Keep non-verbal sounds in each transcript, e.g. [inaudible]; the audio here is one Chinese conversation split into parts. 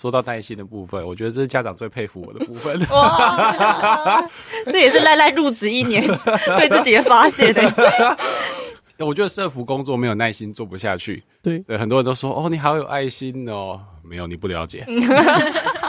说到耐心的部分，我觉得这是家长最佩服我的部分。哇，这也是赖赖入职一年对自己的发泄的。[laughs] 我觉得社服工作没有耐心做不下去。对对，很多人都说哦，你好有爱心哦，没有，你不了解。[laughs]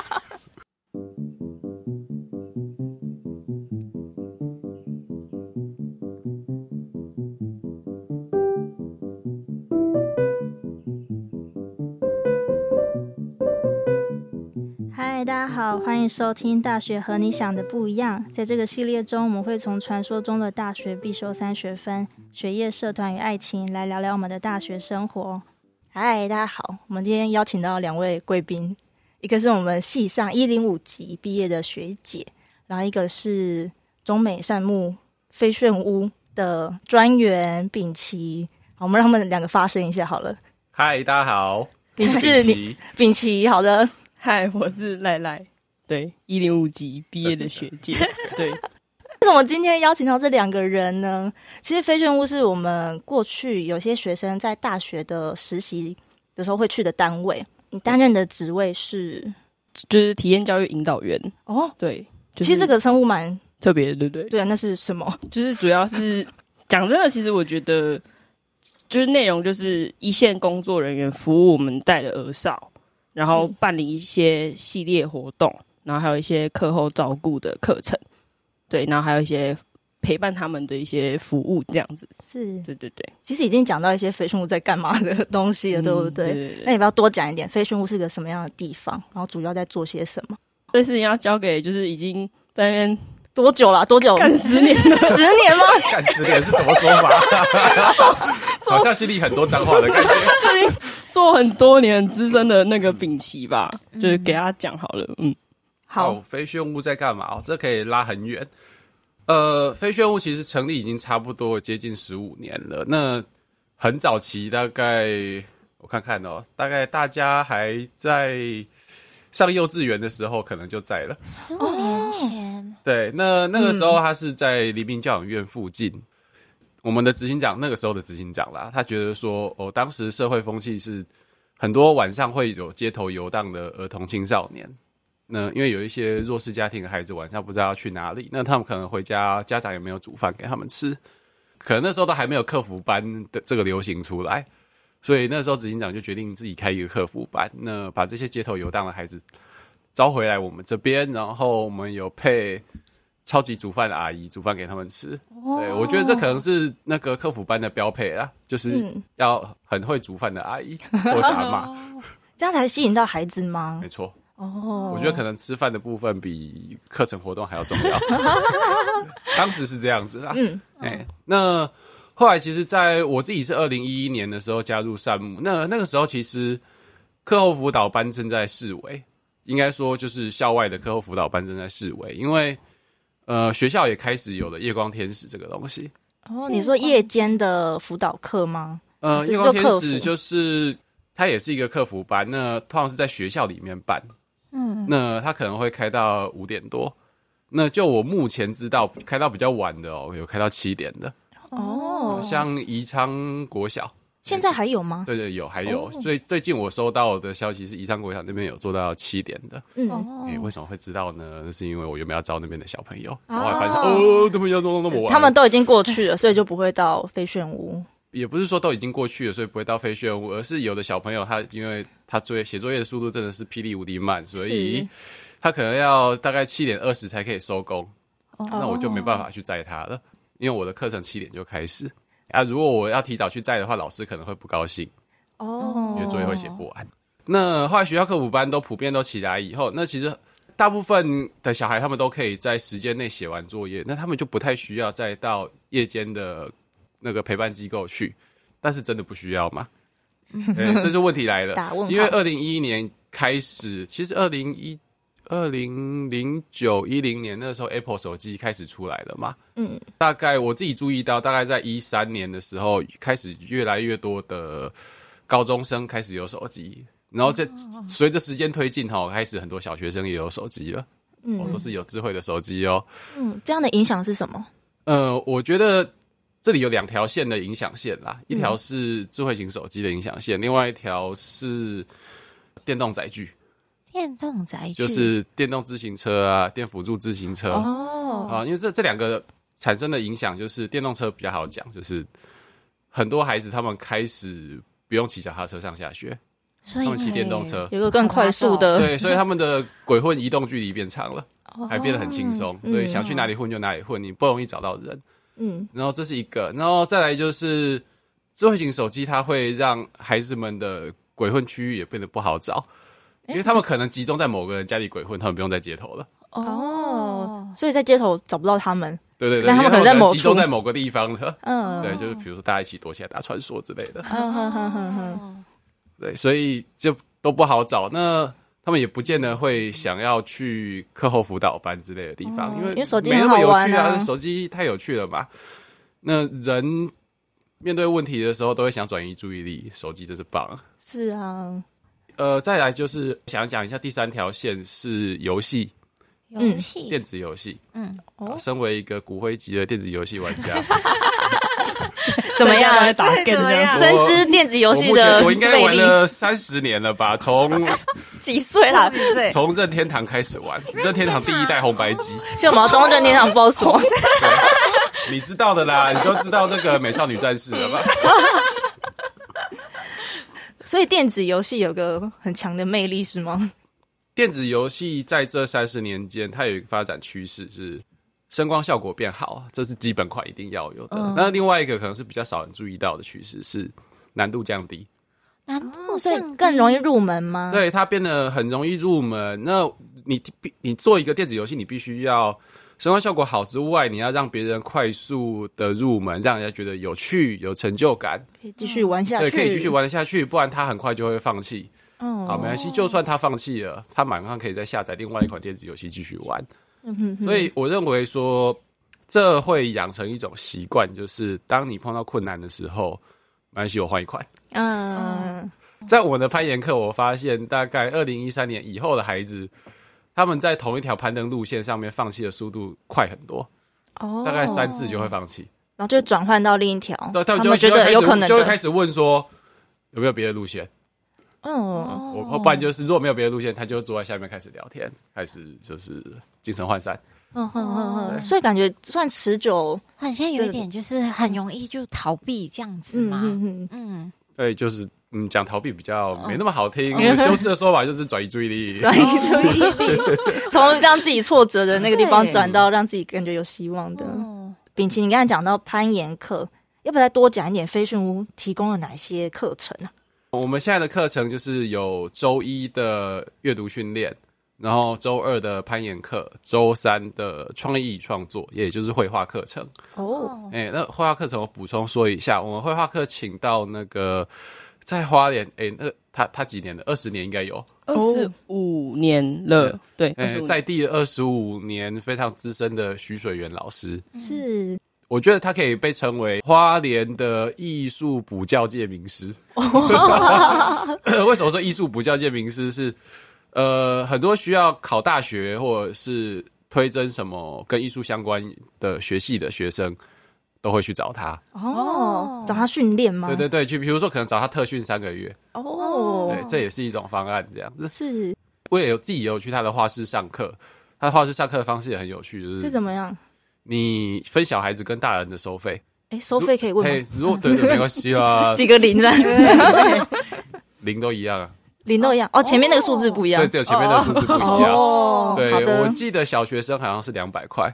收听《大学和你想的不一样》。在这个系列中，我们会从传说中的大学必修三学分——学业、社团与爱情，来聊聊我们的大学生活。嗨，大家好，我们今天邀请到两位贵宾，一个是我们系上一零五级毕业的学姐，然后一个是中美善木飞旋屋的专员秉琦。好，我们让他们两个发声一下好了。嗨，大家好，你是你秉琦，好的。嗨，我是赖赖，对，一零五级毕业的学姐，对。[laughs] 为什么今天邀请到这两个人呢？其实飞旋屋是我们过去有些学生在大学的实习的时候会去的单位。你担任的职位是，就是体验教育引导员哦。对，就是、其实这个称呼蛮特别的，对不对？对啊，那是什么？[laughs] 就是主要是讲真的，其实我觉得，就是内容就是一线工作人员服务我们带的儿少。然后办理一些系列活动，嗯、然后还有一些课后照顾的课程，对，然后还有一些陪伴他们的一些服务，这样子。是，对对对。其实已经讲到一些飞生物在干嘛的东西了，嗯、对不对？对对对。那你不要多讲一点，飞生物是个什么样的地方？然后主要在做些什么？这事情要交给就是已经在那边多久了？多久？干十年了？[laughs] 十年吗？干十年是什么说法？[laughs] 好像心里很多脏话的感觉。[laughs] 做很多年资深的那个丙奇吧，嗯、就是给他讲好了。嗯，好，飞旋屋在干嘛？哦，这可以拉很远。呃，飞旋屋其实成立已经差不多接近十五年了。那很早期，大概我看看哦，大概大家还在上幼稚园的时候，可能就在了。十五年前，对，那那个时候他是在黎明教养院附近。嗯我们的执行长，那个时候的执行长啦，他觉得说，哦，当时社会风气是很多晚上会有街头游荡的儿童青少年。那因为有一些弱势家庭的孩子晚上不知道要去哪里，那他们可能回家，家长也没有煮饭给他们吃，可能那时候都还没有客服班的这个流行出来，所以那时候执行长就决定自己开一个客服班，那把这些街头游荡的孩子招回来我们这边，然后我们有配。超级煮饭的阿姨煮饭给他们吃，哦、对，我觉得这可能是那个客服班的标配啦，就是要很会煮饭的阿姨、嗯、或是阿妈，[laughs] 这样才吸引到孩子吗？没错，哦，我觉得可能吃饭的部分比课程活动还要重要，[laughs] 当时是这样子啦。嗯，哎、欸，那后来其实在我自己是二零一一年的时候加入善木，那那个时候其实课后辅导班正在式微，应该说就是校外的课后辅导班正在式微，因为。呃，学校也开始有了夜光天使这个东西。哦，你说夜间的辅导课吗？呃，夜光天使就是它也是一个客服班，那通常是在学校里面办。嗯，那他可能会开到五点多。那就我目前知道，开到比较晚的哦，有开到七点的。哦，像宜昌国小。现在还有吗？对对，有还有。最最近我收到的消息是，宜昌国小那边有做到七点的。嗯，哎，为什么会知道呢？那是因为我原本要招那边的小朋友，然后还发现哦，他们要弄那么晚，他们都已经过去了，所以就不会到飞旋屋。也不是说都已经过去了，所以不会到飞旋屋，而是有的小朋友他因为他作业写作业的速度真的是霹雳无敌慢，所以他可能要大概七点二十才可以收工。那我就没办法去载他了，因为我的课程七点就开始。啊，如果我要提早去载的话，老师可能会不高兴哦，因为作业会写不完。那后来学校课补班都普遍都起来以后，那其实大部分的小孩他们都可以在时间内写完作业，那他们就不太需要再到夜间的那个陪伴机构去。但是真的不需要吗？对，这是问题来了。[laughs] 因为二零一一年开始，其实二零一。二零零九一零年那个时候，Apple 手机开始出来了嘛？嗯，大概我自己注意到，大概在一三年的时候，开始越来越多的高中生开始有手机，然后这随着时间推进，哈，开始很多小学生也有手机了，嗯，都是有智慧的手机哦。嗯，这样的影响是什么？呃，我觉得这里有两条线的影响线啦，一条是智慧型手机的影响线，另外一条是电动载具。电动载具。就是电动自行车啊，电辅助自行车。哦。啊，因为这这两个产生的影响，就是电动车比较好讲，就是很多孩子他们开始不用骑脚踏车上下学，所以他们骑电动车。有个更快速的，对，所以他们的鬼混移动距离变长了，还变得很轻松，所以想去哪里混就哪里混，你不容易找到人。嗯，然后这是一个，然后再来就是智慧型手机，它会让孩子们的鬼混区域也变得不好找。因为他们可能集中在某个人家里鬼混，他们不用在街头了。哦，所以在街头找不到他们。对对对，但他们可能在某集中在某个地方的。嗯，对，就是比如说大家一起躲起来打传说之类的。嗯哼哼哼哼。对，所以就都不好找。那他们也不见得会想要去课后辅导班之类的地方，因为因为手机没那么有趣啊，手机太有趣了嘛。那人面对问题的时候都会想转移注意力，手机真是棒。是啊。呃，再来就是想讲一下第三条线是游戏，游戏。电子游戏，嗯，哦，身为一个骨灰级的电子游戏玩家，[laughs] [laughs] [laughs] [laughs] 怎么样？打更深知电子游戏的，我应该玩了三十年了吧？从 [laughs] 几岁啦？几岁？从任天堂开始玩，任天堂第一代红白机，现在我们要装任天堂 BOSS，你知道的啦，你都知道那个美少女战士了吧？[laughs] 所以电子游戏有个很强的魅力，是吗？电子游戏在这三十年间，它有一个发展趋势是声光效果变好，这是基本款一定要有的。那、嗯、另外一个可能是比较少人注意到的趋势是难度降低，难度所以更容易入门吗？对，它变得很容易入门。那你必你做一个电子游戏，你必须要。声光效果好之外，你要让别人快速的入门，让人家觉得有趣、有成就感，可以继续玩下去。对，可以继续玩下去，不然他很快就会放弃。嗯，好，没关系，就算他放弃了，他马上可以再下载另外一款电子游戏继续玩。嗯哼哼。所以我认为说，这会养成一种习惯，就是当你碰到困难的时候，没关系，我换一款。嗯，在我的攀岩课，我发现大概二零一三年以后的孩子。他们在同一条攀登路线上面放弃的速度快很多，哦，大概三次就会放弃，然后就转换到另一条。对，他们就会觉得有可能，就会开始问说有没有别的路线。嗯，我不然就是如果没有别的路线，他就坐在下面开始聊天，开始就是精神涣散。嗯嗯嗯嗯，所以感觉算持久，很像有一点就是很容易就逃避这样子嘛。嗯嗯嗯，对，就是。嗯，讲逃避比较没那么好听，哦、修饰的说法就是转移注意力，转移注意力，[laughs] 从让自己挫折的那个地方转到让自己感觉有希望的。秉琦，你刚才讲到攀岩课，要不要再多讲一点？飞训屋提供了哪些课程啊？我们现在的课程就是有周一的阅读训练，然后周二的攀岩课，周三的创意创作，也就是绘画课程。哦，哎、欸，那绘画课程我补充说一下，我们绘画课请到那个。在花莲，哎、欸，那他他几年了？二十年应该有，二十五年了。嗯、对，哎、欸，在第二十五年非常资深的徐水源老师，是，我觉得他可以被称为花莲的艺术补教界名师。[laughs] 为什么说艺术补教界名师？是呃，很多需要考大学或者是推甄什么跟艺术相关的学系的学生。都会去找他哦，找他训练吗？对对对，就比如说可能找他特训三个月哦，对，这也是一种方案，这样子是。我也有自己有去他的画室上课，他的画室上课的方式也很有趣，就是是怎么样？你分小孩子跟大人的收费，哎，收费可以问吗？如果对对，没关系啊，[laughs] 几个零的，[laughs] 零都一样啊，零都一样哦，前面那个数字不一样，对，只有前面的数字不一样哦。对，我记得小学生好像是两百块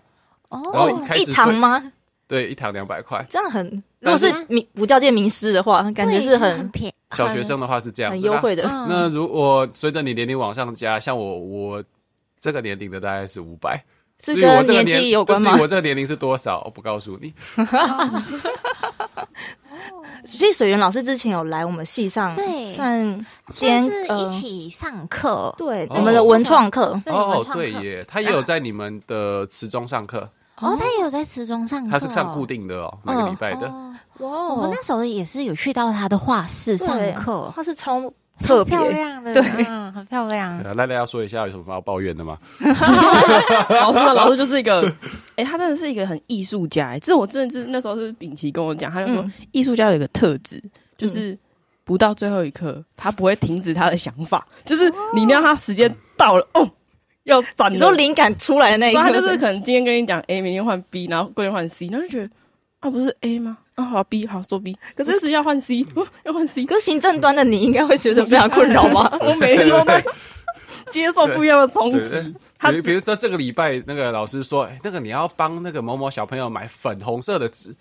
哦，然后一开始一堂吗？对，一堂两百块，这样很。如果是名不叫界名师的话，感觉是很便宜。小学生的话是这样，很优惠的。那如果随着你年龄往上加，像我，我这个年龄的大概是五百，是跟年纪有关吗？我这个年龄是多少？我不告诉你。[laughs] 所以水源老师之前有来我们系上，对，算先是一起上课，对，我们的文创课。哦，对耶，他也有在你们的词中上课。哦，他也有在池中上课，他是上固定的哦，每个礼拜的。哇，我们那时候也是有去到他的画室上课，他是超特漂亮的，对，嗯很漂亮。赖赖要说一下有什么要抱怨的吗？[laughs] 老师，老师就是一个，[laughs] 哎，他真的是一个很艺术家。哎，这我真的是那时候是秉琦跟我讲，他就说艺术家有一个特质，就是不到最后一刻他不会停止他的想法，就是你让他时间。到了哦，要转。你说灵感出来的那一刻，他就是可能今天跟你讲 A，明天换 B，然后过天换 C，然后就觉得啊，不是 A 吗？啊，好 B，好做 B，可是是要换 C，[laughs] 要换 C。可是行政端的你应该会觉得非常困扰吗？[laughs] 我每天都在接受不一样的冲击。比比如说这个礼拜那个老师说，哎，那个你要帮那个某某小朋友买粉红色的纸，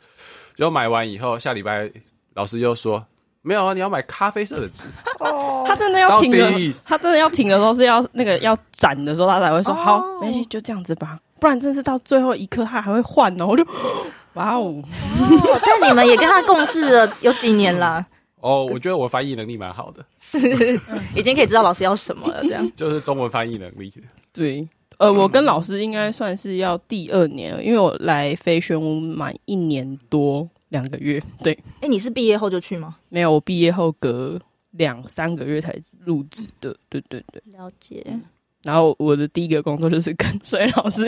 然后买完以后，下礼拜老师又说没有啊，你要买咖啡色的纸。[laughs] 哦，他真的要停的，他真的要停的时候是要那个要展的时候，他才会说好，没关系，就这样子吧。不然真是到最后一刻他还会换哦，我就哇哦。但你们也跟他共事了有几年了？哦，我觉得我翻译能力蛮好的，是已经可以知道老师要什么了，这样 [laughs] 就是中文翻译能力。对，呃，我跟老师应该算是要第二年了，因为我来飞旋屋满一年多两个月。对，哎、欸，你是毕业后就去吗？没有，我毕业后隔两三个月才入职的。对对对，了解。然后我的第一个工作就是跟水老师，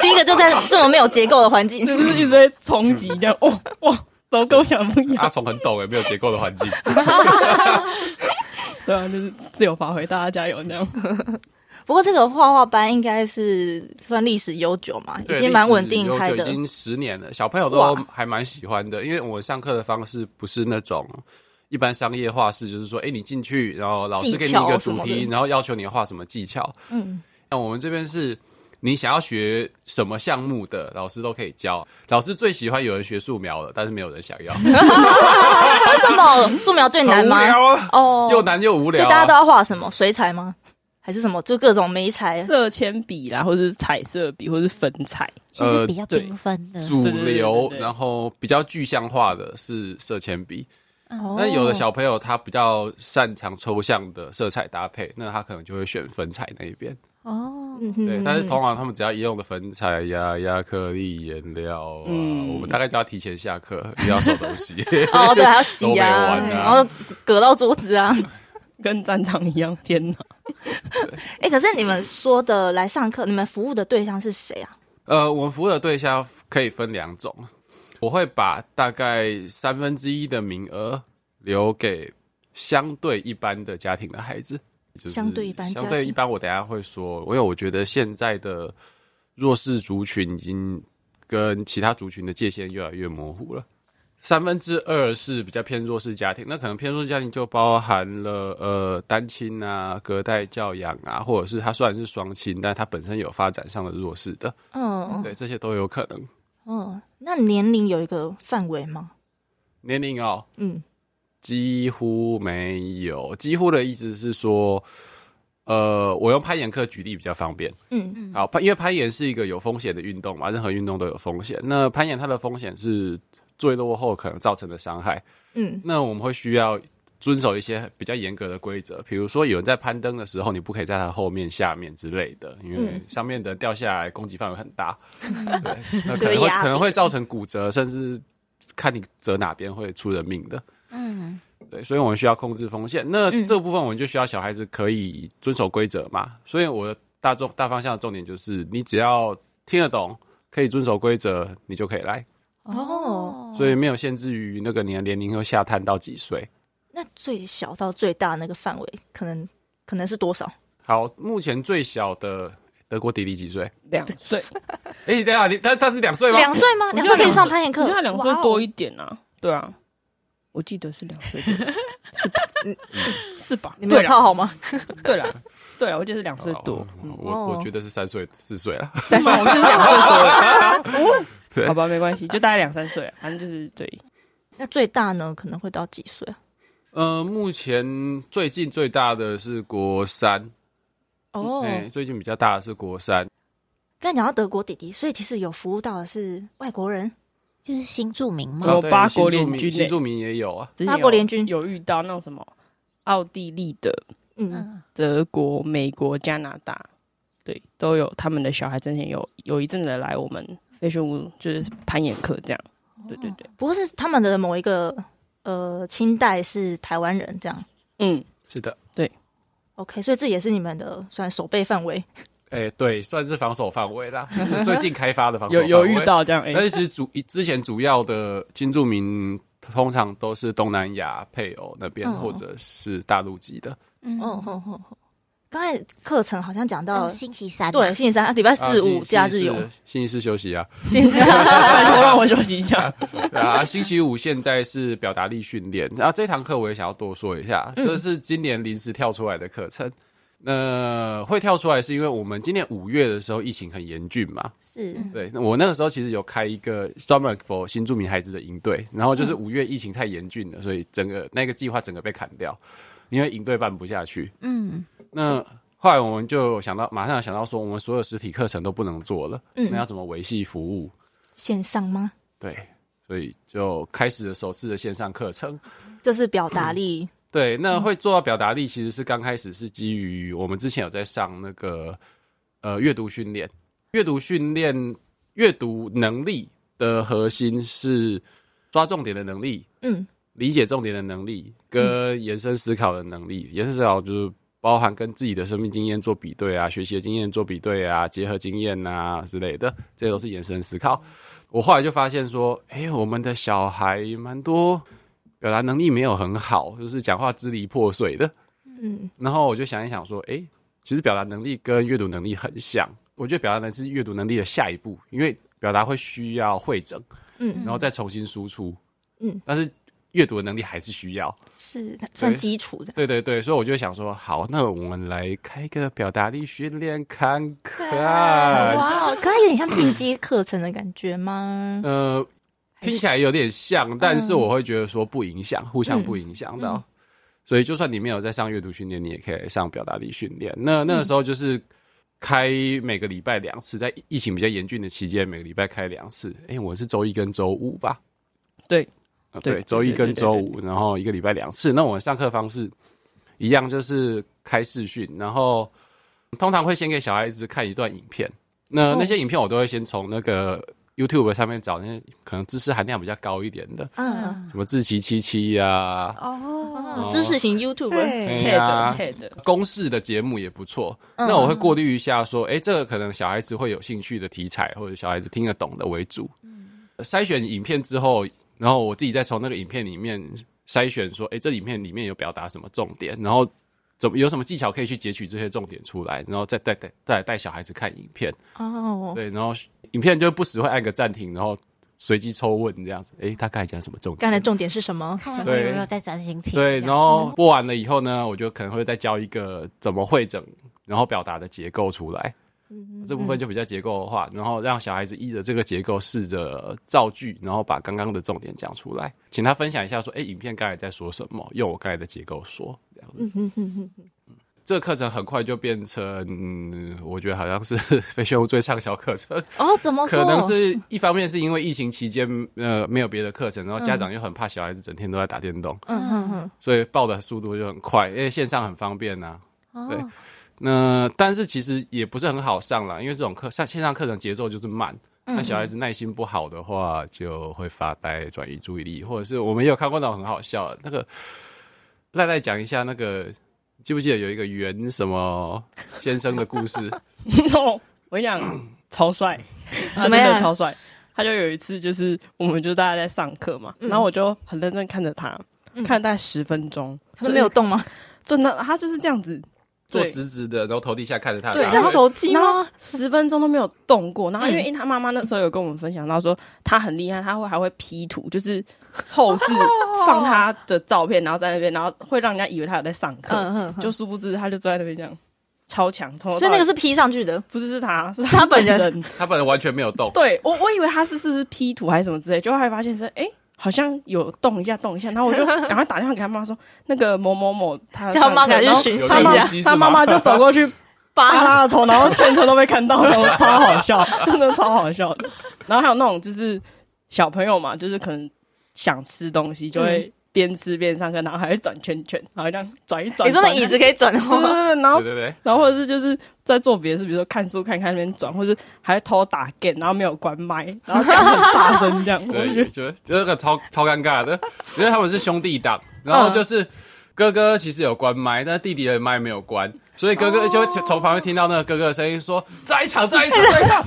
第一个就在这么没有结构的环境，就是一直在冲击这样。哦 [laughs] 哇，怎么跟我想不一样？阿虫很懂诶，没有结构的环境。[laughs] 对啊，就是自由发挥，大家加油这样。[laughs] 不过这个画画班应该是算历史悠久嘛，已经蛮稳定开的，已经十年了，小朋友都还蛮喜欢的。因为我上课的方式不是那种一般商业画室，就是说，哎，你进去，然后老师给你一个主题，然后要求你画什么技巧。嗯，那我们这边是你想要学什么项目的，老师都可以教。老师最喜欢有人学素描了，但是没有人想要。[laughs] 为什么素描最难吗？哦，又难又无聊。所以大家都要画什么？水彩吗？还是什么？就各种媒材，色铅笔啦，或者是彩色笔，或者是粉彩，其实比较缤纷的。主流，然后比较具象化的是色铅笔。那有的小朋友他比较擅长抽象的色彩搭配，那他可能就会选粉彩那一边。哦，对。但是通常他们只要一用的粉彩呀、亚克力颜料啊，我们大概就要提前下课，[laughs] 要收东西。[laughs] 哦，对，还要洗呀，然后隔到桌子啊。[laughs] 跟战场一样，天哪！哎、欸，可是你们说的来上课，你们服务的对象是谁啊？呃，我们服务的对象可以分两种，我会把大概三分之一的名额留给相对一般的家庭的孩子，就是相对一般，相对一般。我等下会说，因为我觉得现在的弱势族群已经跟其他族群的界限越来越模糊了。三分之二是比较偏弱势家庭，那可能偏弱势家庭就包含了呃单亲啊、隔代教养啊，或者是他虽然是双亲，但他本身有发展上的弱势的，嗯，对，这些都有可能。嗯，那年龄有一个范围吗？年龄哦，嗯，几乎没有，几乎的意思是说，呃，我用攀岩课举例比较方便。嗯嗯，因为攀岩是一个有风险的运动嘛，任何运动都有风险。那攀岩它的风险是。坠落后可能造成的伤害，嗯，那我们会需要遵守一些比较严格的规则，比如说有人在攀登的时候，你不可以在他后面、下面之类的，因为上面的掉下来攻击范围很大，嗯、[laughs] 对，那可能会可能会造成骨折，甚至看你折哪边会出人命的，嗯，对，所以我们需要控制风险。那这部分我们就需要小孩子可以遵守规则嘛，所以我的大众大方向的重点就是，你只要听得懂，可以遵守规则，你就可以来。哦，所以没有限制于那个你的年龄会下探到几岁？那最小到最大那个范围，可能可能是多少？好，目前最小的德国弟弟几岁？两岁。[laughs] 哎，等下，你他他是两岁吗？两岁吗？两岁可以上攀岩课？他两岁多一点啊？对啊，我记得是两岁多，[laughs] 是吧？是是吧？你没有套好吗？[laughs] 对了，对了，我记得是两岁多。我我觉得是三岁四岁了。三岁，我就是两岁多。[laughs] 对好吧，没关系，就大概两三岁，反正就是对。那最大呢，可能会到几岁啊？呃，目前最近最大的是国三。哦，哎，最近比较大的是国三。刚才讲到德国弟弟，所以其实有服务到的是外国人，就是新著名嘛。有八国联军，新著名也有啊。八国联军有遇到那种什么奥地利的、嗯，德国、美国、加拿大，对，都有他们的小孩。之前有有一阵子来我们。飞轩屋就是攀岩课这样，对对对，不过是他们的某一个呃清代是台湾人这样，嗯，是的，对，OK，所以这也是你们的算守备范围，哎，对，算是防守范围啦，就最近开发的防守，有有遇到这样，但是主之前主要的金住民通常都是东南亚配偶那边或者是大陆籍的，嗯，哦，刚才课程好像讲到星期三，对，星期三，礼拜四五假日有，星期四休息啊，拜托让我休息一下。对啊，星期五现在是表达力训练，然后这堂课我也想要多说一下，这是今年临时跳出来的课程。那会跳出来是因为我们今年五月的时候疫情很严峻嘛，是对。那我那个时候其实有开一个专门 for 新住民孩子的营队，然后就是五月疫情太严峻了，所以整个那个计划整个被砍掉，因为营队办不下去。嗯。那后来我们就想到，马上想到说，我们所有实体课程都不能做了，嗯，那要怎么维系服务？线上吗？对，所以就开始了首次的线上课程，就是表达力。对，那会做到表达力，其实是刚开始是基于我们之前有在上那个呃阅读训练，阅读训练，阅读能力的核心是抓重点的能力，嗯，理解重点的能力跟延伸思考的能力，延伸思考就是。包含跟自己的生命经验做比对啊，学习的经验做比对啊，结合经验啊之类的，这些都是延伸思考。我后来就发现说，哎、欸，我们的小孩蛮多表达能力没有很好，就是讲话支离破碎的。嗯，然后我就想一想说，哎、欸，其实表达能力跟阅读能力很像。我觉得表达能力是阅读能力的下一步，因为表达会需要会整，嗯，然后再重新输出，嗯，但是。阅读的能力还是需要，是算基础的。对对对，所以我就想说，好，那我们来开个表达力训练看看。哇，可能有点像进阶课程的感觉吗？呃，听起来有点像，但是我会觉得说不影响，互相不影响到。嗯、所以就算你没有在上阅读训练，你也可以上表达力训练。那那个时候就是开每个礼拜两次，在疫情比较严峻的期间，每个礼拜开两次。哎、欸，我是周一跟周五吧？对。对，周一跟周五，然后一个礼拜两次。那我们上课方式一样，就是开视讯，然后通常会先给小孩子看一段影片。那那些影片我都会先从那个 YouTube 上面找那些可能知识含量比较高一点的，嗯，什么志奇七七呀，哦，知识型 YouTube，对呀，公式的节目也不错。那我会过滤一下，说，哎，这个可能小孩子会有兴趣的题材，或者小孩子听得懂的为主。筛选影片之后。然后我自己再从那个影片里面筛选，说，哎，这影片里面有表达什么重点，然后怎么有什么技巧可以去截取这些重点出来，然后再带带再来带小孩子看影片。哦，对，然后影片就不时会按个暂停，然后随机抽问这样子，哎，他刚才讲什么重点？刚才重点是什么？看有没有在专心听。对，然后播完了以后呢，我就可能会再教一个怎么会整，然后表达的结构出来。这部分就比较结构化，然后让小孩子依着这个结构试着造句，然后把刚刚的重点讲出来，请他分享一下说：“哎，影片刚才在说什么？用我刚才的结构说。”嗯哼哼哼哼。这个课程很快就变成，嗯，我觉得好像是 [laughs] 飞炫屋最畅销课程。哦，怎么说？可能是一方面是因为疫情期间，呃，没有别的课程，然后家长又很怕小孩子整天都在打电动，嗯哼哼，所以报的速度就很快，因为线上很方便呐、啊。哦。对。那但是其实也不是很好上了，因为这种课上线上课程节奏就是慢，那、嗯、小孩子耐心不好的话，就会发呆、转移注意力，或者是我们也有看过那种很好笑的，那个赖赖讲一下那个，记不记得有一个袁什么先生的故事？No，？[laughs] 我跟你讲，超帅，[coughs] 真的超帅。他就有一次就是，我们就大家在上课嘛，然后我就很认真看着他，嗯、看了大概十分钟，他是没有动吗？真的，他就是这样子。坐直直的，然后头低下看着他，对，然后手机吗？十分钟都没有动过。然后因为他妈妈那时候有跟我们分享到说，他很厉害，他会还会 P 图，就是后置放他的照片，然后在那边，然后会让人家以为他有在上课，就殊不知他就坐在那边这样超强。所以那个是 P 上去的，不是是他，是他本人，[laughs] 他本人完全没有动。对我，我以为他是是不是 P 图还是什么之类，就会发现是哎。好像有动一下，动一下，然后我就 [laughs] 赶快打电话给他妈妈说：“那个某某某，他叫妈妈去巡视一下。”他妈妈就走过去扒他的头，然后全程都被看到了，[laughs] 超好笑，真的超好笑的。然后还有那种就是小朋友嘛，就是可能想吃东西就会。边吃边上课，然后还会转圈圈，然后这样转一转。你说那椅子可以转的话，然后对对对，然后或者是就是在做别的事，比如说看书看看那边转，或者是还会偷打 game，然后没有关麦，然后讲很大声这样。[laughs] 对，我觉得这个超超尴尬的，因为他们是兄弟档，然后就是哥哥其实有关麦，但弟弟的麦没有关，所以哥哥就会从旁边听到那个哥哥的声音说：“再一场，再一场，再一场。”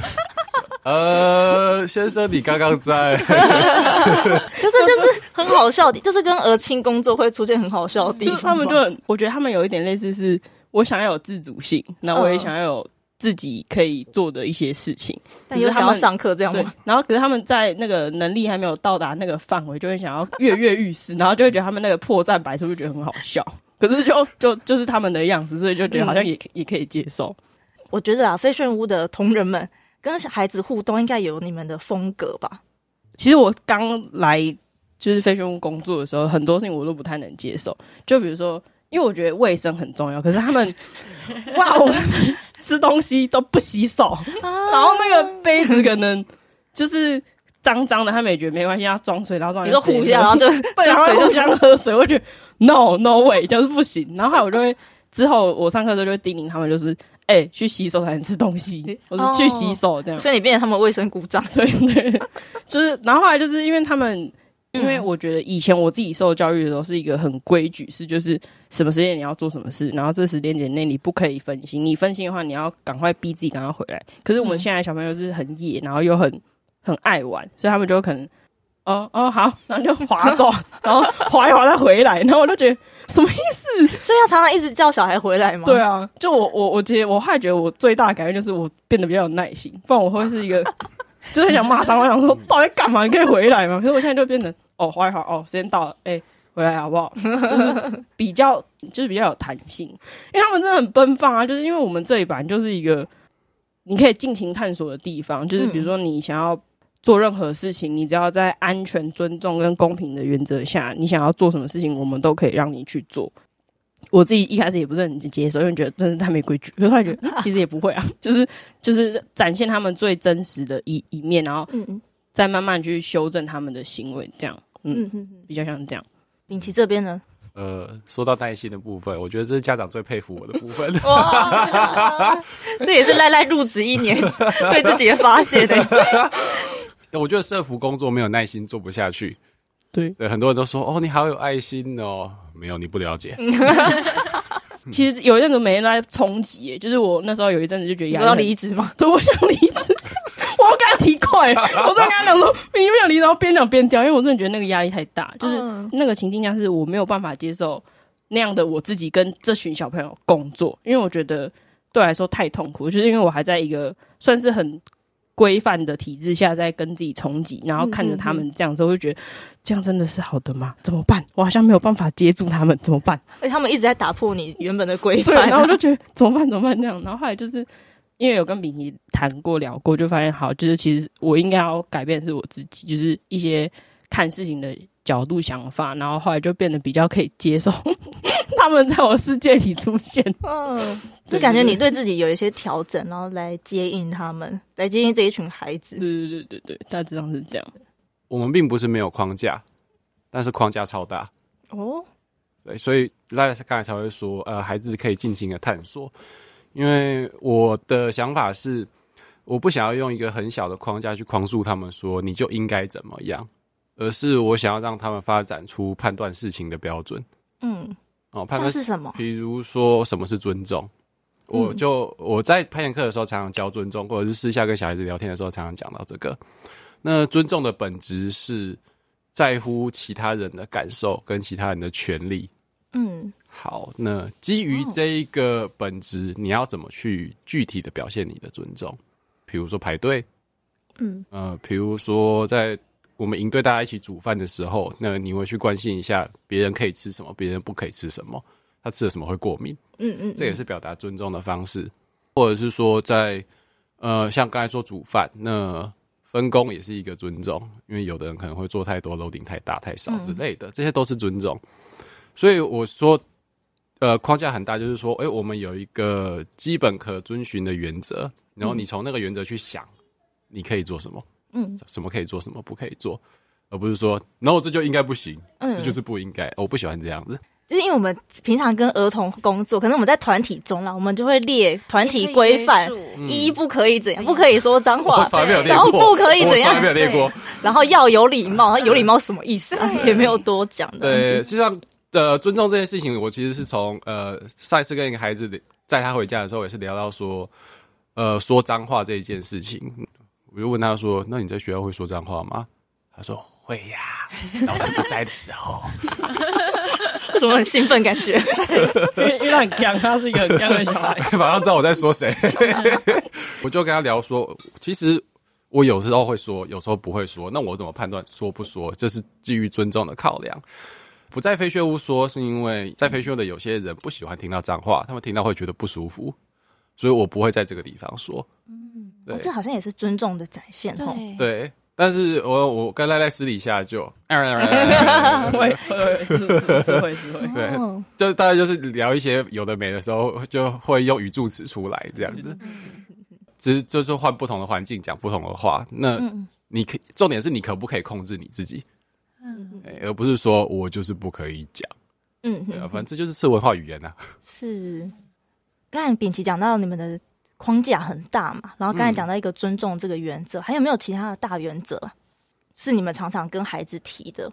呃，先生，你刚刚在，[laughs] 可是就是很好笑的，就是跟儿青工作会出现很好笑的地方。他们就很，我觉得他们有一点类似是，我想要有自主性，那我也想要有自己可以做的一些事情。但又想要上课这样吗？然后可是他们在那个能力还没有到达那个范围，就会想要跃跃欲试，然后就会觉得他们那个破绽百出，就觉得很好笑。[laughs] 可是就就就是他们的样子，所以就觉得好像也、嗯、也可以接受。我觉得啊，飞旋屋的同仁们跟小孩子互动，应该有你们的风格吧？其实我刚来就是飞旋屋工作的时候，很多事情我都不太能接受。就比如说，因为我觉得卫生很重要，可是他们 [laughs] 哇，我吃东西都不洗手，啊、然后那个杯子可能就是脏脏的，他们也觉得没关系，要装水，然后装。你说互相，然后就 [laughs] 对，然后互相喝水，我觉得 no no way，就是不行。然后我就会之后我上课的时候就会叮咛他们，就是哎、欸，去洗手才能吃东西，我是去洗手这样。所以你变成他们卫生股长，对对，就是然后后来就是因为他们。因为我觉得以前我自己受教育的时候是一个很规矩，是就是什么时间你要做什么事，然后这时间点内你不可以分心，你分心的话你要赶快逼自己赶快回来。可是我们现在小朋友是很野，然后又很很爱玩，所以他们就可能哦哦好，然后就滑走，[laughs] 然后滑一滑再回来，然后我就觉得 [laughs] 什么意思？所以要常常一直叫小孩回来吗？对啊，就我我我觉得我还觉得我最大的改变就是我变得比较有耐心，不然我会是一个 [laughs] 就是想骂他，我想说 [laughs] 到底干嘛？你可以回来吗？可是我现在就变成。哦，滑一滑哦，时间到了，哎、欸，回来好不好？就是比较，就是比较有弹性，因为他们真的很奔放啊。就是因为我们这一版就是一个你可以尽情探索的地方，就是比如说你想要做任何事情，你只要在安全、尊重跟公平的原则下，你想要做什么事情，我们都可以让你去做。我自己一开始也不是很接受，因为觉得真的太没规矩。可是后来觉得其实也不会啊，就是 [laughs] 就是展现他们最真实的一一面，然后再慢慢去修正他们的行为，这样。嗯嗯，比较像这样。秉琦这边呢？呃，说到耐心的部分，我觉得这是家长最佩服我的部分。[laughs] 哇，[laughs] 这也是赖赖入职一年对自己的发泄的。我觉得社服工作没有耐心做不下去。对对，很多人都说哦，你好有爱心哦。没有，你不了解。[laughs] 其实有一阵子每天都在冲击，就是我那时候有一阵子就觉得要离职嘛，对，我想离职。[laughs] 我要跟他提快，我在跟他讲说，你有没有离？然后边讲边掉，因为我真的觉得那个压力太大，就是那个情境下是我没有办法接受那样的我自己跟这群小朋友工作，因为我觉得对我来说太痛苦，就是因为我还在一个算是很规范的体制下，在跟自己冲击，然后看着他们这样子，我就觉得这样真的是好的吗？怎么办？我好像没有办法接住他们，怎么办？而且他们一直在打破你原本的规范，然后我就觉得怎么办？怎么办？这样，然后后来就是。因为有跟比尼谈过聊过，就发现好，就是其实我应该要改变是我自己，就是一些看事情的角度想法，然后后来就变得比较可以接受 [laughs] 他们在我世界里出现。嗯，就感觉你对自己有一些调整，然后来接应他们，来接应这一群孩子。对对对对对，大致上是这样。我们并不是没有框架，但是框架超大哦。对，所以大家刚才才会说，呃，孩子可以尽情的探索。因为我的想法是，我不想要用一个很小的框架去框束他们，说你就应该怎么样，而是我想要让他们发展出判断事情的标准。嗯，哦，判断是什么？比如说什么是尊重？我就我在攀岩课的时候常常教尊重，或者是私下跟小孩子聊天的时候常常讲到这个。那尊重的本质是在乎其他人的感受跟其他人的权利。嗯。好，那基于这一个本质，你要怎么去具体的表现你的尊重？比如说排队，嗯，呃，比如说在我们营队大家一起煮饭的时候，那你会去关心一下别人可以吃什么，别人不可以吃什么，他吃了什么会过敏，嗯嗯，这也是表达尊重的方式。或者是说在呃，像刚才说煮饭，那分工也是一个尊重，因为有的人可能会做太多，楼顶太大太少之类的，这些都是尊重。所以我说。呃，框架很大，就是说，哎、欸，我们有一个基本可遵循的原则，然后你从那个原则去想，你可以做什么，嗯，什么可以做，什么不可以做，而不是说，no，这就应该不行，嗯，这就是不应该，我不喜欢这样子。就是因为我们平常跟儿童工作，可能我们在团体中啦，我们就会列团体规范，一不可以怎样，不可以说脏话，然后不可以怎样，没有列过，然后要有礼貌，有礼貌什么意思啊？也没有多讲的。对，实际上。的尊重这件事情，我其实是从呃上一次跟一个孩子载他回家的时候，也是聊到说，呃说脏话这一件事情，我就问他说：“那你在学校会说脏话吗？”他说：“会呀，老师不在的时候。”为什么很兴奋？感觉 [laughs] 因为因为他很强，他是一个很强的小孩，[laughs] 马上知道我在说谁。[laughs] 我就跟他聊说，其实我有时候会说，有时候不会说。那我怎么判断说不说？这是基于尊重的考量。不在飞雪屋说，是因为在飞雪屋的有些人不喜欢听到脏话，他们听到会觉得不舒服，所以我不会在这个地方说。嗯，对，这好像也是尊重的展现。对，对。但是我我跟赖赖私底下就，[laughs] 会会 [laughs] 是会是会，对，就大概就是聊一些有的没的时候，就会用语助词出来这样子，只是就是换不同的环境讲不同的话。那你可重点是你可不可以控制你自己，嗯，而不是说我就是不可以讲，嗯，对啊，反正这就是次文化语言呐。是，刚才秉琦讲到你们的。框架很大嘛，然后刚才讲到一个尊重这个原则，嗯、还有没有其他的大原则是你们常常跟孩子提的？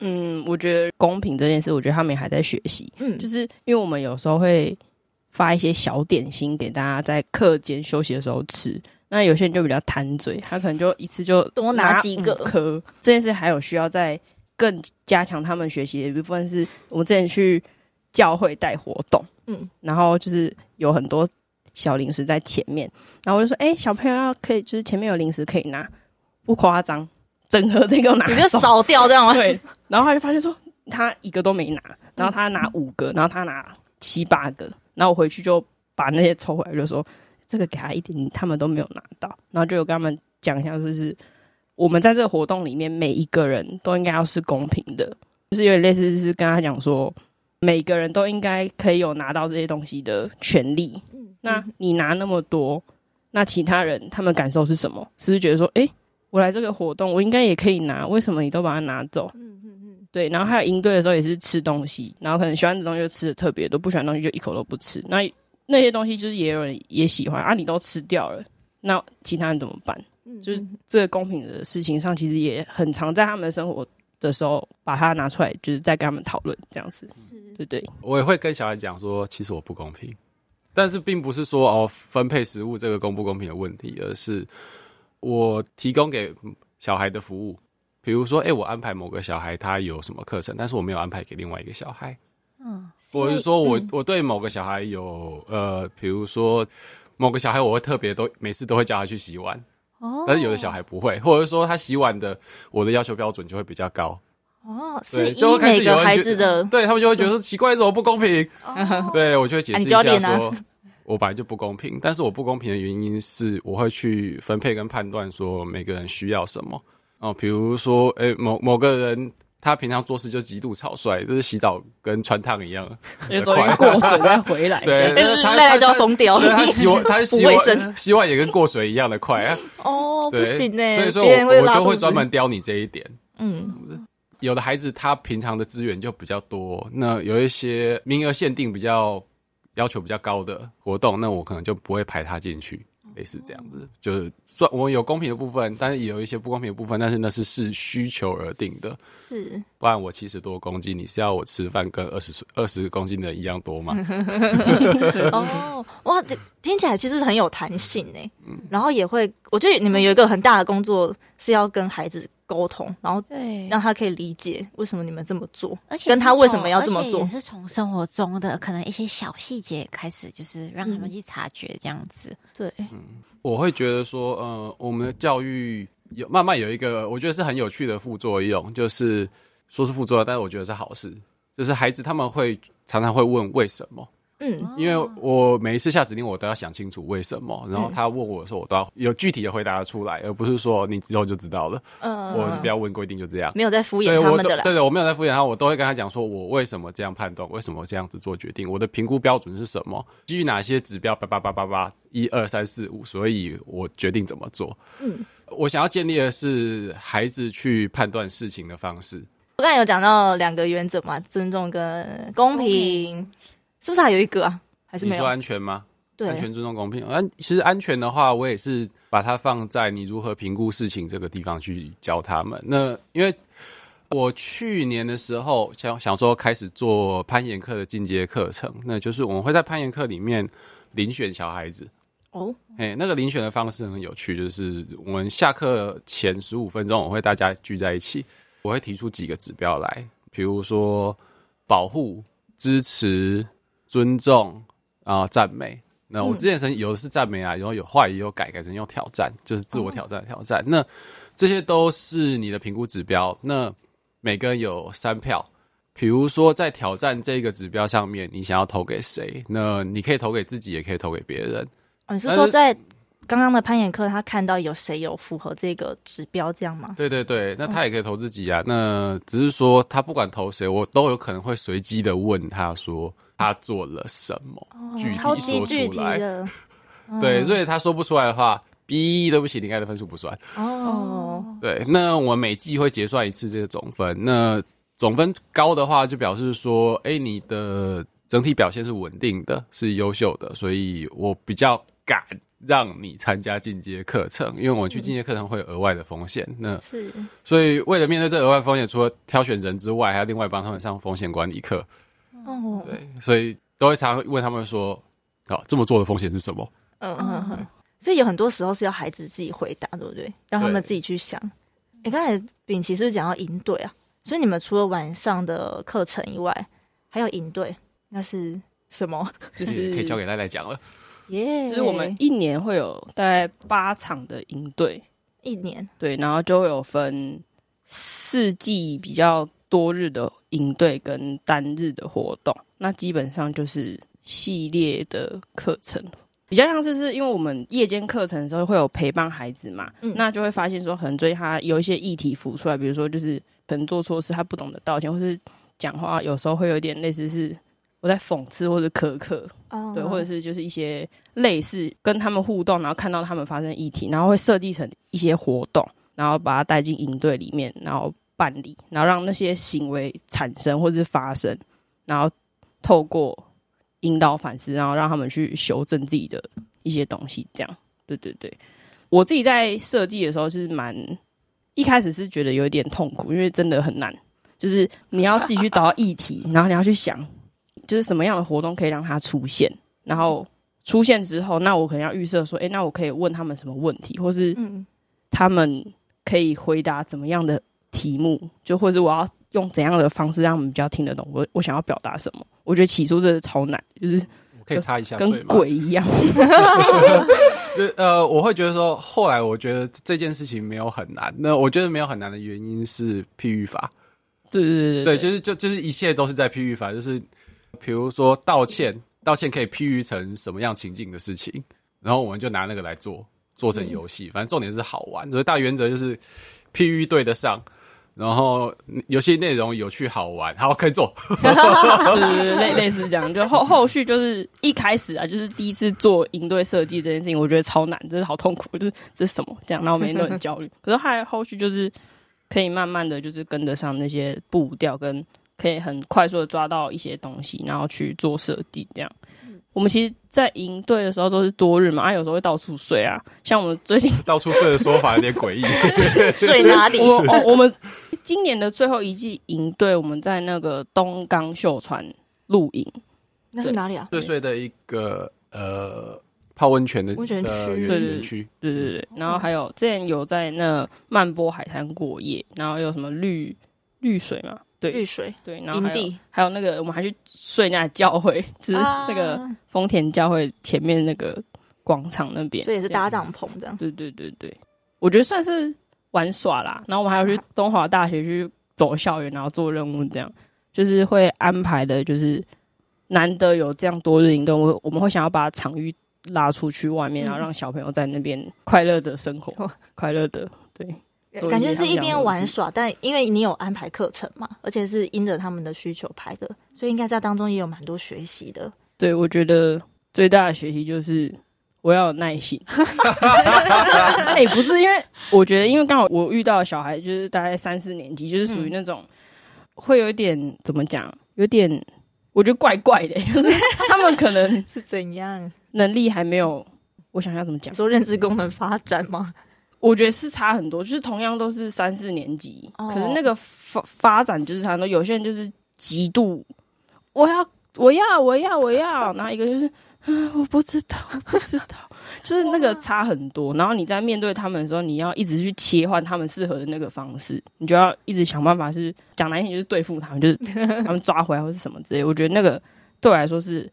嗯，我觉得公平这件事，我觉得他们也还在学习。嗯，就是因为我们有时候会发一些小点心给大家在课间休息的时候吃，那有些人就比较贪嘴，他可能就一次就多拿几个颗。这件事还有需要再更加强他们学习的一部分，是我们之前去教会带活动，嗯，然后就是有很多。小零食在前面，然后我就说：“哎、欸，小朋友要可以，就是前面有零食可以拿，不夸张，整盒这个拿，你就扫掉这样吗？”对。然后他就发现说，他一个都没拿，然后他拿五个，然后他拿七八个，然后我回去就把那些抽回来，就说：“这个给他一点，他们都没有拿到。”然后就有跟他们讲一下，就是我们在这个活动里面，每一个人都应该要是公平的，就是有点类似是跟他讲说，每个人都应该可以有拿到这些东西的权利。嗯那你拿那么多，那其他人他们感受是什么？是不是觉得说，哎、欸，我来这个活动，我应该也可以拿，为什么你都把它拿走？嗯嗯嗯，对。然后还有营队的时候也是吃东西，然后可能喜欢的东西就吃的特别多，不喜欢的东西就一口都不吃。那那些东西就是也有人也喜欢啊，你都吃掉了，那其他人怎么办？嗯，就是这个公平的事情上，其实也很常在他们的生活的时候把它拿出来，就是再跟他们讨论这样子，是对对。我也会跟小孩讲说，其实我不公平。但是并不是说哦，分配食物这个公不公平的问题，而是我提供给小孩的服务，比如说，哎，我安排某个小孩他有什么课程，但是我没有安排给另外一个小孩。嗯，我是说我我对某个小孩有呃，比如说某个小孩我会特别都每次都会叫他去洗碗，哦，但是有的小孩不会，或者说他洗碗的我的要求标准就会比较高。哦，是就开始有孩子的，对他们就会觉得说 [laughs] 奇怪，怎么不公平？哦、[laughs] 对我就会解释一下说，说我本来就不公平，但是我不公平的原因是，我会去分配跟判断说每个人需要什么哦。比如说，诶、欸，某某个人他平常做事就极度草率，就是洗澡跟穿烫一样，有时候过水再回来，[laughs] 对，他他就要疯掉，他洗碗他洗碗 [laughs] 洗碗也跟过水一样的快啊。哦，不行呢，所以说我我就会专门刁你这一点，嗯。有的孩子他平常的资源就比较多，那有一些名额限定比较要求比较高的活动，那我可能就不会排他进去，类似这样子，就是算我有公平的部分，但是也有一些不公平的部分，但是那是视需求而定的，是，不然我七十多公斤，你是要我吃饭跟二十岁二十公斤的人一样多吗？[laughs] 哦，哇，听起来其实很有弹性呢，嗯，然后也会，我觉得你们有一个很大的工作是要跟孩子。沟通，然后对，让他可以理解为什么你们这么做，而且跟他为什么要这么做，也是从生活中的可能一些小细节开始，就是让他们去察觉这样子。嗯、对，嗯，我会觉得说，呃，我们的教育有慢慢有一个，我觉得是很有趣的副作用，就是说是副作用，但是我觉得是好事，就是孩子他们会常常会问为什么。嗯，因为我每一次下指令，我都要想清楚为什么，然后他问我的时候，我都要有具体的回答出来，而不是说你之后就知道了。嗯，我是不要问规定就这样，没有在敷衍他们的啦。对对，我没有在敷衍他，我都会跟他讲说，我为什么这样判断，为什么这样子做决定，我的评估标准是什么，基于哪些指标，叭叭叭叭叭，一二三四五，所以我决定怎么做。嗯，我想要建立的是孩子去判断事情的方式。我刚才有讲到两个原则嘛，尊重跟公平。是不是还有一个啊？还是没有？你说安全吗？对，安全、尊重、公平。安，其实安全的话，我也是把它放在你如何评估事情这个地方去教他们。那因为我去年的时候想想说开始做攀岩课的进阶课程，那就是我们会在攀岩课里面遴选小孩子。哦，哎，那个遴选的方式很有趣，就是我们下课前十五分钟，我会大家聚在一起，我会提出几个指标来，比如说。保护、支持、尊重啊、赞美。那我之前曾有的是赞美啊，然后有坏也有改改成用挑战，就是自我挑战挑战。那这些都是你的评估指标。那每个人有三票。比如说，在挑战这个指标上面，你想要投给谁？那你可以投给自己，也可以投给别人。哦，你是说在刚刚的攀岩课，他看到有谁有符合这个指标，这样吗？对对对，那他也可以投自己啊。哦、那只是说，他不管投谁，我都有可能会随机的问他说他做了什么，哦、具体说出来。[laughs] 对，所以他说不出来的话，B，对不起，你该的分数不算。哦，对，那我们每季会结算一次这个总分，那。总分高的话，就表示说，哎、欸，你的整体表现是稳定的，是优秀的，所以我比较敢让你参加进阶课程，因为我去进阶课程会有额外的风险。那是，所以为了面对这额外风险，除了挑选人之外，还要另外帮他们上风险管理课。哦，对，所以都会常问他们说，好，这么做的风险是什么？嗯嗯嗯。所以有很多时候是要孩子自己回答，对不对？让他们自己去想。你刚才秉琦是不是讲到营队啊？所以你们除了晚上的课程以外，还有营队，那是什么？[laughs] 就是可以交给赖赖讲了。耶，就是我们一年会有大概八场的营队，一年对，然后就会有分四季比较多日的营队跟单日的活动。那基本上就是系列的课程，比较像是是因为我们夜间课程的时候会有陪伴孩子嘛，嗯，那就会发现说，可能最近他有一些议题浮出来，比如说就是。可能做错事，他不懂得道歉，或是讲话有时候会有点类似是我在讽刺或者苛刻，oh. 对，或者是就是一些类似跟他们互动，然后看到他们发生议题，然后会设计成一些活动，然后把它带进营队里面，然后办理，然后让那些行为产生或是发生，然后透过引导反思，然后让他们去修正自己的一些东西，这样，对对对，我自己在设计的时候是蛮。一开始是觉得有一点痛苦，因为真的很难，就是你要自己去找到议题，然后你要去想，就是什么样的活动可以让它出现，然后出现之后，那我可能要预设说，哎、欸，那我可以问他们什么问题，或是他们可以回答怎么样的题目，就或者我要用怎样的方式让他们比较听得懂我我想要表达什么。我觉得起初真的超难，就是我可以插一下，跟鬼一样。[laughs] 就呃，我会觉得说，后来我觉得这件事情没有很难。那我觉得没有很难的原因是譬喻法。对对对对，对，就是就就是一切都是在譬喻法。就是比如说道歉，道歉可以譬喻成什么样情境的事情，然后我们就拿那个来做，做成游戏。反正重点是好玩，所以大原则就是譬喻对得上。然后游戏内容有趣好玩，好可以做，对 [laughs] 对对，类类似这样。就后后续就是一开始啊，就是第一次做营队设计这件事情，我觉得超难，真的好痛苦，[laughs] 就是这是什么这样，然后每天都很焦虑。[laughs] 可是后来后续就是可以慢慢的就是跟得上那些步调，跟可以很快速的抓到一些东西，然后去做设计这样。我们其实，在营队的时候都是多日嘛，啊，有时候会到处睡啊。像我们最近 [laughs] 到处睡的说法有点诡异，[laughs] 睡哪里？我哦，我们今年的最后一季营队，我们在那个东冈秀川露营，那是哪里啊？睡，睡的一个呃泡温泉的温泉区，对对对对对对。然后还有之前有在那曼波海滩过夜，然后有什么绿绿水嘛？对，绿水对，然后还有，还有那个，我们还去睡那教会，[laughs] 就是那个丰田教会前面那个广场那边，所以也是搭帐篷这样。对对对对，我觉得算是玩耍啦。然后我们还要去东华大学去走校园，然后做任务，这样就是会安排的，就是难得有这样多日营动，我我们会想要把场域拉出去外面，然后让小朋友在那边快乐的生活，[laughs] 快乐的对。感觉是一边玩耍，但因为你有安排课程嘛，而且是因着他们的需求排的，所以应该在当中也有蛮多学习的。对，我觉得最大的学习就是我要有耐心。[laughs] [laughs] 哎、欸，不是因为我觉得，因为刚好我遇到的小孩就是大概三四年级，就是属于那种会有一点怎么讲，有点我觉得怪怪的，[laughs] 就是他们可能是怎样能力还没有我想要怎么讲，说认知功能发展吗？我觉得是差很多，就是同样都是三四年级，哦、可是那个发发展就是差很多。有些人就是极度，我要，我要，我要，我要，然后一个就是，啊，我不知道，[laughs] 我不知道，就是那个差很多。然后你在面对他们的时候，你要一直去切换他们适合的那个方式，你就要一直想办法是讲难听就是对付他们，就是 [laughs] 他们抓回来或是什么之类。我觉得那个对我来说是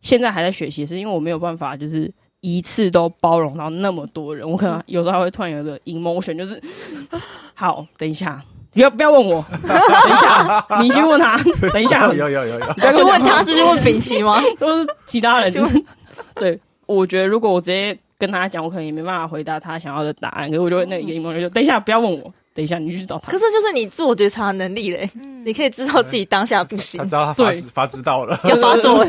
现在还在学习，是因为我没有办法就是一次都包容到那么多人，我可能有时候还会突然有一个 emotion，就是好，等一下。不要不要问我，等一下，[laughs] 你去问他。等一下，有有有有，就问他是去问丙奇吗？[laughs] 都是其他人，就是 [laughs] 对。我觉得如果我直接跟他讲，我可能也没办法回答他想要的答案。可是我就会那个 emotion 就等一下，不要问我，等一下你去找他。可是就是你自我觉察能力嘞，你可以知道自己当下不行，他知道他发发知道了，要发作。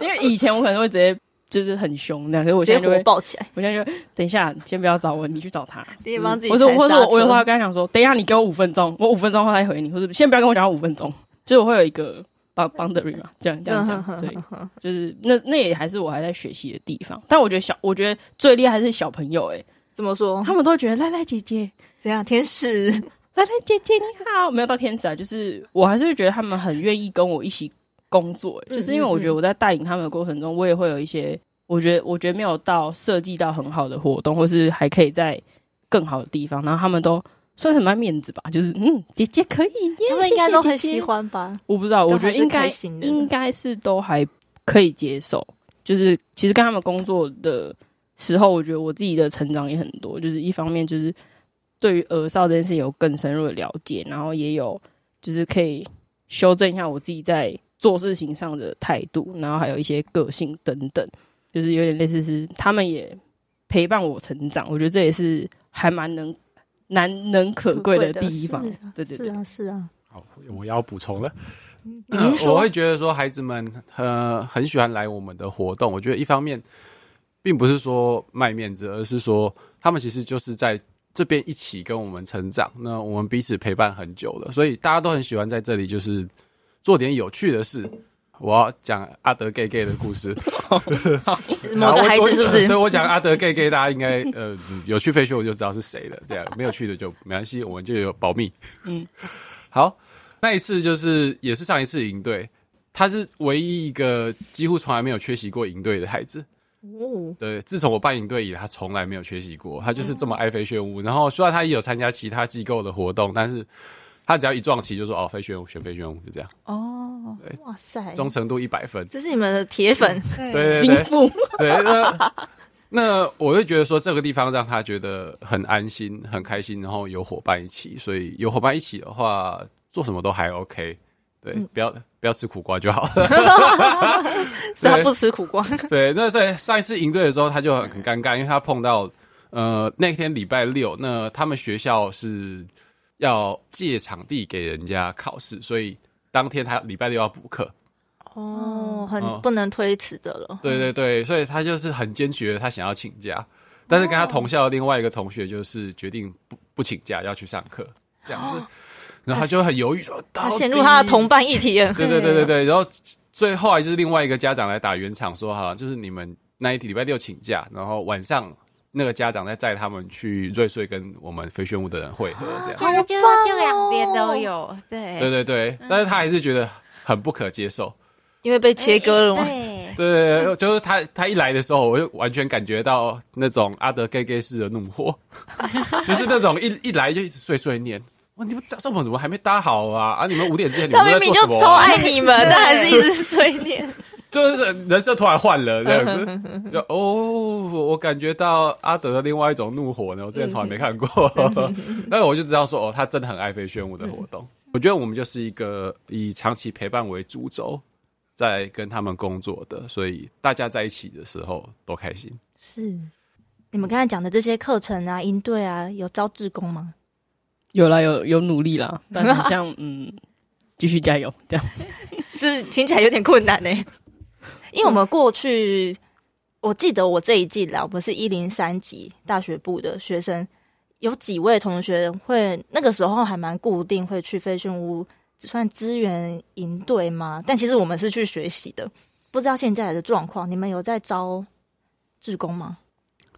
因为以前我可能会直接。就是很凶那所以我现在就会抱起来。我现在就等一下，先不要找我，你去找他。你帮自己。或者或者我有时候要跟他讲说，等一下你给我五分钟，我五分钟后再回你，或者先不要跟我讲五分钟。就是我会有一个 boundary 嘛，这样这样讲。对，就是那那也还是我还在学习的地方。但我觉得小，我觉得最厉害是小朋友。哎，怎么说？他们都觉得赖赖姐姐怎样？天使，[laughs] 赖赖姐姐你好，没有到天使啊，就是我还是会觉得他们很愿意跟我一起工作。就是因为我觉得我在带领他们的过程中，我也会有一些。我觉得，我觉得没有到设计到很好的活动，或是还可以在更好的地方。然后他们都算是很卖面子吧，就是嗯，姐姐可以，他们应该都很喜欢吧？我不知道，我觉得应该应该是都还可以接受。就是其实跟他们工作的时候，我觉得我自己的成长也很多。就是一方面就是对于儿少这件事有更深入的了解，然后也有就是可以修正一下我自己在做事情上的态度，然后还有一些个性等等。就是有点类似是，他们也陪伴我成长，我觉得这也是还蛮能难能可贵的地方。对对对，是啊是啊。好，我要补充了。[clears throat] 我会觉得说，孩子们呃很喜欢来我们的活动。我觉得一方面并不是说卖面子，而是说他们其实就是在这边一起跟我们成长。那我们彼此陪伴很久了，所以大家都很喜欢在这里，就是做点有趣的事。我要讲阿德 gay gay 的故事，[laughs] 某个孩子是不是？[laughs] 对，我讲阿德 gay gay，大家应该呃有去飞学我就知道是谁了。这样没有去的就没关系，我们就有保密。嗯，好，那一次就是也是上一次营队，他是唯一一个几乎从来没有缺席过营队的孩子。哦，对，自从我办营队以来，他从来没有缺席过。他就是这么爱飞炫舞，然后虽然他也有参加其他机构的活动，但是。他只要一撞期就说哦，飞旋舞选飞旋舞就这样。哦，哇塞，忠诚度一百分，这是你们的铁粉，对。心腹。对，那 [laughs] 那我会觉得说这个地方让他觉得很安心、很开心，然后有伙伴一起，所以有伙伴一起的话，做什么都还 OK，对，嗯、不要不要吃苦瓜就好。[laughs] 了，是他不吃苦瓜，对，那在上一次营队的时候他就很很尴尬，因为他碰到呃那天礼拜六，那他们学校是。要借场地给人家考试，所以当天他礼拜六要补课。哦，很不能推辞的了。对对对，所以他就是很坚决，他想要请假，但是跟他同校的另外一个同学就是决定不不请假，要去上课这样子，然后他就很犹豫说，他陷入他的同伴议题了。对对对对对，然后最后来就是另外一个家长来打圆场，说哈，就是你们那一天礼拜六请假，然后晚上。那个家长在载他们去瑞穗跟我们飞旋舞的人会合，这样。他就就两边都有，对对对对，但是他还是觉得很不可接受，因为被切割了嘛。对 [laughs] 对，就是他他一来的时候，我就完全感觉到那种阿德 gay gay 式的怒火，[laughs] 就是那种一一来就一直碎碎念，哇，你们帐篷怎么还没搭好啊？啊，你们五点之前你们在做什么？他明明就超爱你们，[laughs] 但还是一直碎念。就是人设突然换了这样子，就哦，我感觉到阿德的另外一种怒火呢，我之前从来没看过，那 [laughs] 我就知道说哦，他真的很爱飞炫舞的活动。我觉得我们就是一个以长期陪伴为主轴，在跟他们工作的，所以大家在一起的时候都开心。是，你们刚才讲的这些课程啊、营队啊，有招志工吗？有啦，有有努力啦，[laughs] 但好像嗯，继续加油，这样 [laughs] 是听起来有点困难呢、欸。因为我们过去，我记得我这一季来，我们是一零三级大学部的学生，有几位同学会那个时候还蛮固定会去飞训屋，算支援营队吗？但其实我们是去学习的，不知道现在的状况。你们有在招志工吗？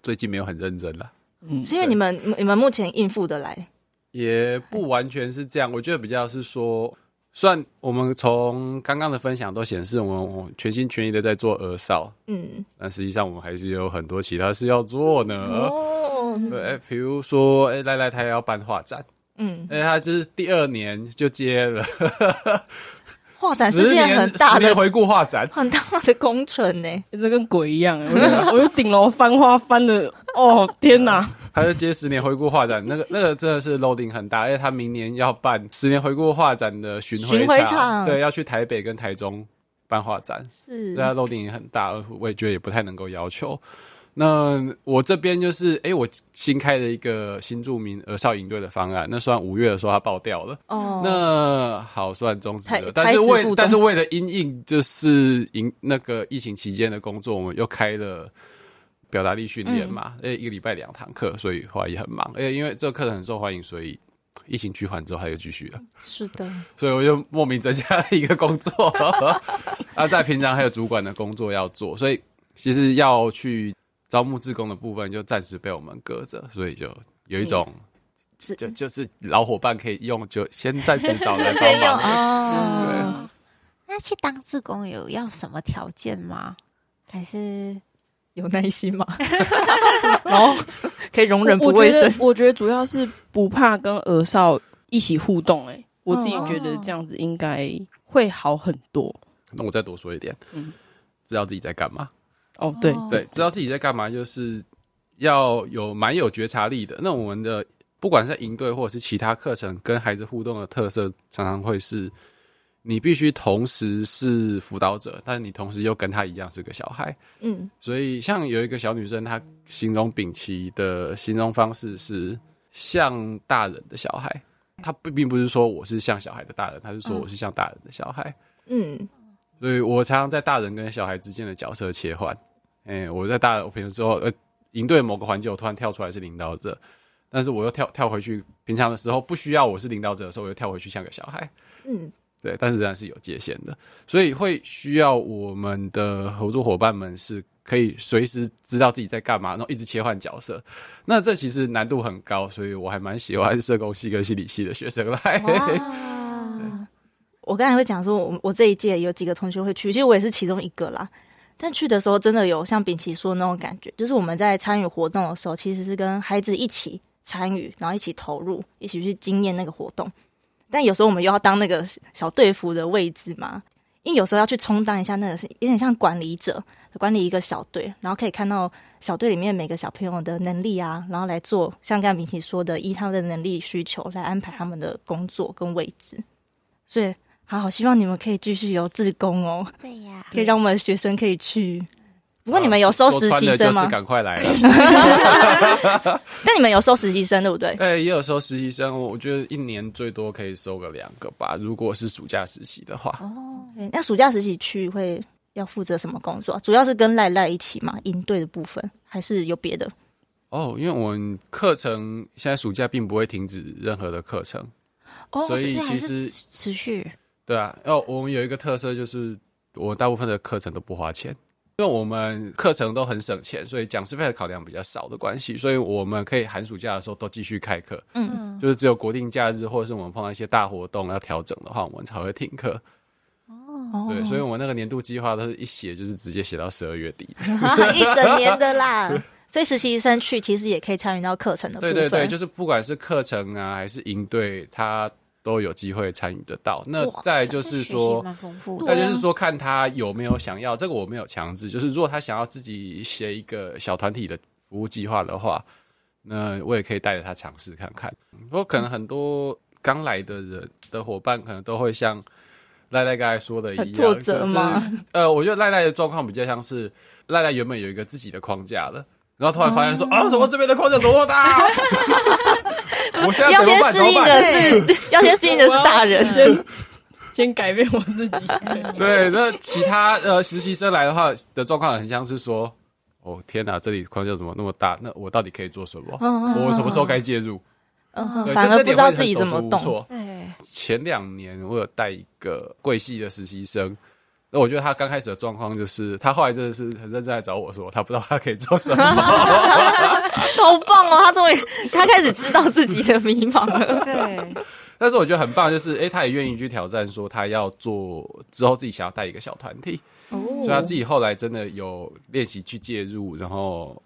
最近没有很认真了，嗯，是因为你们你们目前应付得来，也不完全是这样。我觉得比较是说。算我们从刚刚的分享都显示，我们全心全意的在做儿少，嗯，但实际上我们还是有很多其他事要做呢。哦，对，哎，比如说，哎，赖赖他要办画展，嗯，哎，他就是第二年就接了。画展是件很大的十年回顾画展，很大的工程呢，这跟鬼一样。我就顶楼翻花翻了，哦天哪！他是接十年回顾画展，那个那个真的是 loading 很大，而且他明年要办十年回顾画展的巡回场，场对，要去台北跟台中办画展，是，对，他 loading 也很大，我也觉得也不太能够要求。那我这边就是，哎、欸，我新开了一个新著名儿少营队的方案，那算五月的时候它爆掉了。哦，那好，算终止了。但是为但是为了因应就是营那个疫情期间的工作，我们又开了表达力训练嘛，哎、嗯，一个礼拜两堂课，所以后来也很忙。而且因为这个课程很受欢迎，所以疫情趋缓之后还有继续了。是的，[laughs] 所以我就莫名增加了一个工作。[laughs] 啊，在平常还有主管的工作要做，所以其实要去。招募志工的部分就暂时被我们搁着，所以就有一种，嗯、就就是老伙伴可以用，就先暂时找来帮忙。[laughs] 哦，对那去当志工有要什么条件吗？还是有耐心吗？[laughs] 然后可以容忍不卫生我？我觉得主要是不怕跟儿少一起互动、欸。哎，我自己觉得这样子应该会好很多。那我再多说一点，嗯，知道自己在干嘛。哦，对对，知道自己在干嘛，就是要有蛮有觉察力的。那我们的不管是营队或者是其他课程，跟孩子互动的特色，常常会是你必须同时是辅导者，但是你同时又跟他一样是个小孩。嗯，所以像有一个小女生，她形容秉琦的形容方式是像大人的小孩。她并并不是说我是像小孩的大人，她是说我是像大人的小孩。嗯。所以我常常在大人跟小孩之间的角色切换。哎、欸，我在大人，我平时之后，呃，应对某个环节，我突然跳出来是领导者，但是我又跳跳回去。平常的时候不需要我是领导者的时候，我又跳回去像个小孩。嗯，对，但是仍然是有界限的，所以会需要我们的合作伙伴们是可以随时知道自己在干嘛，然后一直切换角色。那这其实难度很高，所以我还蛮喜欢社工系跟心理系的学生来。[laughs] 我刚才会讲说，我我这一届有几个同学会去，其实我也是其中一个啦。但去的时候，真的有像秉琦说的那种感觉，就是我们在参与活动的时候，其实是跟孩子一起参与，然后一起投入，一起去经验那个活动。但有时候我们又要当那个小队服的位置嘛，因为有时候要去充当一下那个是有点像管理者，管理一个小队，然后可以看到小队里面每个小朋友的能力啊，然后来做像刚才秉琦说的，依他们的能力需求来安排他们的工作跟位置，所以。好好，希望你们可以继续有自工哦。对呀，可以让我们的学生可以去。不过你们有收实习生吗？赶快来了。[laughs] [laughs] 但你们有收实习生对不对？哎，也有收实习生。我觉得一年最多可以收个两个吧，如果是暑假实习的话。哦，那暑假实习去会要负责什么工作？主要是跟赖赖一起嘛，营队的部分，还是有别的？哦，因为我们课程现在暑假并不会停止任何的课程，哦，所以其实持续。对啊，哦，我们有一个特色就是，我大部分的课程都不花钱，因为我们课程都很省钱，所以讲师费的考量比较少的关系，所以我们可以寒暑假的时候都继续开课。嗯，就是只有国定假日或者是我们碰到一些大活动要调整的话，我们才会停课。哦，对，所以我们那个年度计划都是一写就是直接写到十二月底，[laughs] 一整年的啦。[laughs] 所以实习生去其实也可以参与到课程的部分。对对对，就是不管是课程啊还是营队，他。都有机会参与得到。那再就是说，那就是说，看他有没有想要。这个我没有强制。就是如果他想要自己写一个小团体的服务计划的话，那我也可以带着他尝试看看。不过可能很多刚来的人的伙伴，可能都会像赖赖刚才说的一样，作者吗？就是，呃，我觉得赖赖的状况比较像是赖赖原本有一个自己的框架了，然后突然发现说，啊，什么这边的框架多大？我现在要先适应的是，[laughs] 要先适应的是大人，先先改变我自己。[laughs] 对，那其他呃实习生来的话的状况很像是说，哦天哪，这里框架怎么那么大？那我到底可以做什么？我什么时候该介入？嗯，反而不知道自己怎么动。对，前两年我有带一个贵系的实习生。那我觉得他刚开始的状况就是，他后来真的是很认真来找我说，他不知道他可以做什么。[laughs] [laughs] 好棒哦！他终于他开始知道自己的迷茫了。对，[laughs] 但是我觉得很棒，就是哎、欸，他也愿意去挑战，说他要做之后自己想要带一个小团体，哦、所以他自己后来真的有练习去介入，然后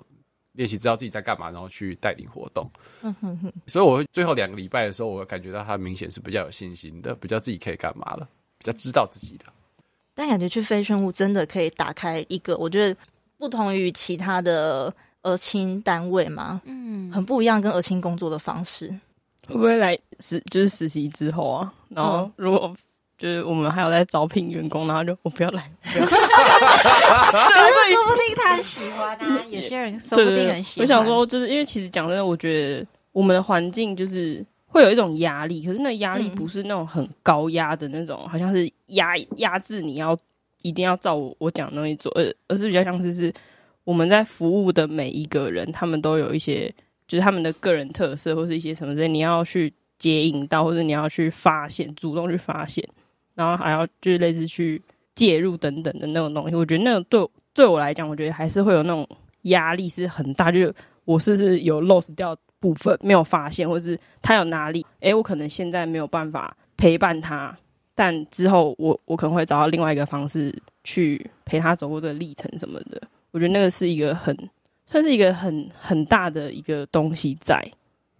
练习知道自己在干嘛，然后去带领活动。嗯哼哼。所以我最后两个礼拜的时候，我感觉到他明显是比较有信心的，比较自己可以干嘛了，比较知道自己的。但感觉去飞炫屋真的可以打开一个，我觉得不同于其他的儿青单位嘛，嗯，很不一样，跟儿青工作的方式。会不会来实就是实习之后啊？然后如果就是我们还有在招聘员工，然后就我不要来，不要来 [laughs] 就是说不定他很喜欢啊。有些人说不定很喜欢。我想说，就是因为其实讲真的，我觉得我们的环境就是。会有一种压力，可是那压力不是那种很高压的那种，嗯、好像是压压制你要一定要照我我讲的东西做，而而是比较像是是我们在服务的每一个人，他们都有一些就是他们的个人特色或是一些什么之类，你要去接应到，或者你要去发现，主动去发现，然后还要就是类似去介入等等的那种东西。我觉得那种对对我来讲，我觉得还是会有那种压力是很大，就是我是不是有 loss 掉。部分没有发现，或是他有哪里，哎，我可能现在没有办法陪伴他，但之后我我可能会找到另外一个方式去陪他走过这个历程什么的。我觉得那个是一个很算是一个很很大的一个东西在。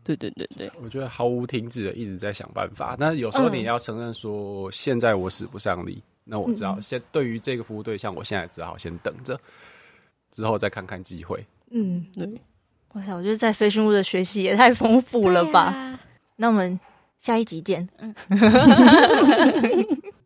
对对对对，我觉得毫无停止的一直在想办法。那有时候你也要承认说，现在我使不上力，嗯、那我知道，现对于这个服务对象，我现在只好先等着，之后再看看机会。嗯，对。哇塞！我觉得在飞炫屋的学习也太丰富了吧。啊、那我们下一集见。嗯 [laughs]